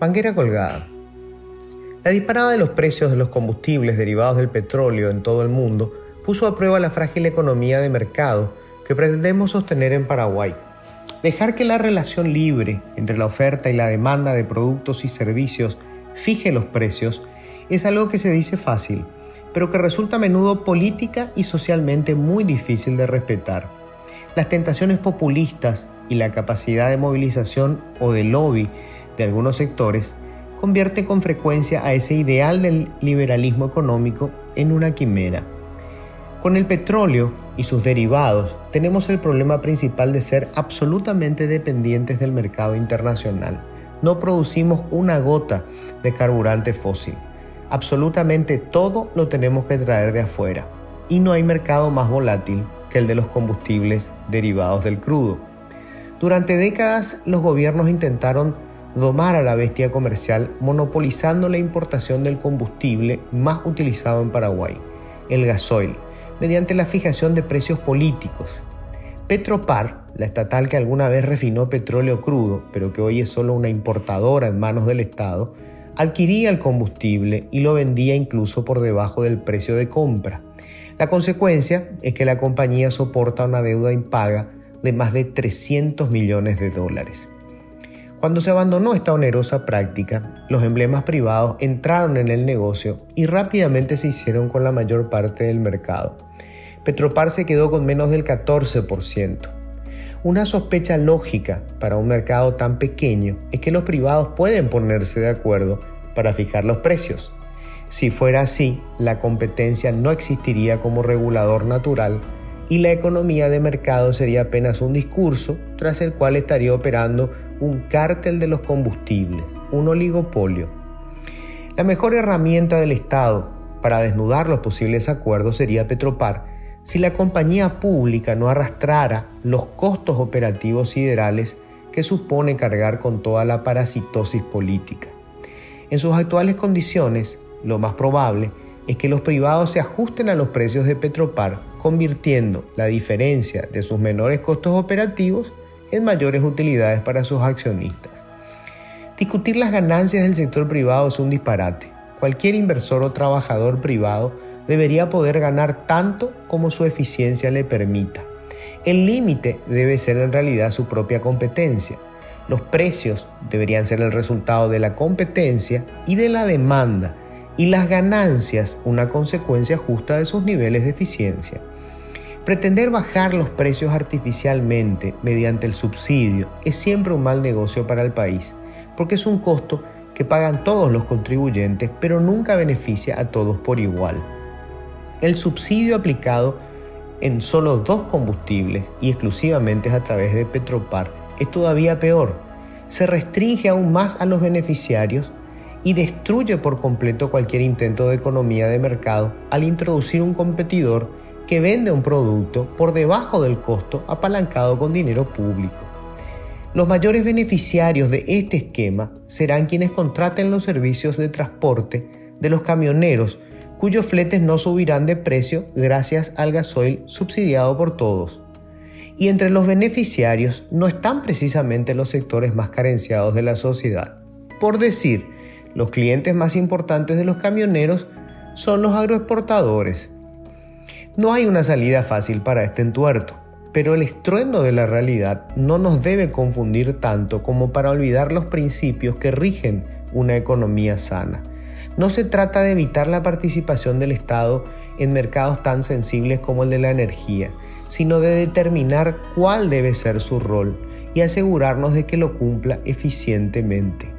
Manguera colgada. La disparada de los precios de los combustibles derivados del petróleo en todo el mundo puso a prueba la frágil economía de mercado que pretendemos sostener en Paraguay. Dejar que la relación libre entre la oferta y la demanda de productos y servicios fije los precios es algo que se dice fácil, pero que resulta a menudo política y socialmente muy difícil de respetar. Las tentaciones populistas y la capacidad de movilización o de lobby de algunos sectores convierte con frecuencia a ese ideal del liberalismo económico en una quimera. Con el petróleo y sus derivados tenemos el problema principal de ser absolutamente dependientes del mercado internacional. No producimos una gota de carburante fósil. Absolutamente todo lo tenemos que traer de afuera. Y no hay mercado más volátil que el de los combustibles derivados del crudo. Durante décadas los gobiernos intentaron domar a la bestia comercial monopolizando la importación del combustible más utilizado en Paraguay, el gasoil, mediante la fijación de precios políticos. Petropar, la estatal que alguna vez refinó petróleo crudo, pero que hoy es solo una importadora en manos del Estado, adquiría el combustible y lo vendía incluso por debajo del precio de compra. La consecuencia es que la compañía soporta una deuda impaga de más de 300 millones de dólares. Cuando se abandonó esta onerosa práctica, los emblemas privados entraron en el negocio y rápidamente se hicieron con la mayor parte del mercado. Petropar se quedó con menos del 14%. Una sospecha lógica para un mercado tan pequeño es que los privados pueden ponerse de acuerdo para fijar los precios. Si fuera así, la competencia no existiría como regulador natural y la economía de mercado sería apenas un discurso tras el cual estaría operando un cártel de los combustibles, un oligopolio. La mejor herramienta del Estado para desnudar los posibles acuerdos sería Petropar si la compañía pública no arrastrara los costos operativos siderales que supone cargar con toda la parasitosis política. En sus actuales condiciones, lo más probable es que los privados se ajusten a los precios de Petropar, convirtiendo la diferencia de sus menores costos operativos en mayores utilidades para sus accionistas. Discutir las ganancias del sector privado es un disparate. Cualquier inversor o trabajador privado debería poder ganar tanto como su eficiencia le permita. El límite debe ser en realidad su propia competencia. Los precios deberían ser el resultado de la competencia y de la demanda y las ganancias una consecuencia justa de sus niveles de eficiencia. Pretender bajar los precios artificialmente mediante el subsidio es siempre un mal negocio para el país, porque es un costo que pagan todos los contribuyentes, pero nunca beneficia a todos por igual. El subsidio aplicado en solo dos combustibles y exclusivamente a través de Petropar es todavía peor. Se restringe aún más a los beneficiarios y destruye por completo cualquier intento de economía de mercado al introducir un competidor que vende un producto por debajo del costo apalancado con dinero público. Los mayores beneficiarios de este esquema serán quienes contraten los servicios de transporte de los camioneros cuyos fletes no subirán de precio gracias al gasoil subsidiado por todos. Y entre los beneficiarios no están precisamente los sectores más carenciados de la sociedad. Por decir, los clientes más importantes de los camioneros son los agroexportadores, no hay una salida fácil para este entuerto, pero el estruendo de la realidad no nos debe confundir tanto como para olvidar los principios que rigen una economía sana. No se trata de evitar la participación del Estado en mercados tan sensibles como el de la energía, sino de determinar cuál debe ser su rol y asegurarnos de que lo cumpla eficientemente.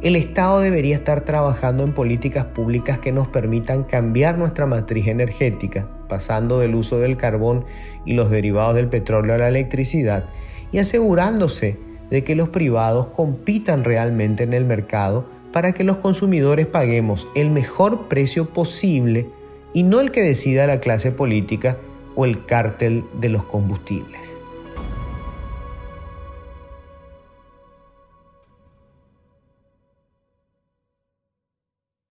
El Estado debería estar trabajando en políticas públicas que nos permitan cambiar nuestra matriz energética, pasando del uso del carbón y los derivados del petróleo a la electricidad, y asegurándose de que los privados compitan realmente en el mercado para que los consumidores paguemos el mejor precio posible y no el que decida la clase política o el cártel de los combustibles.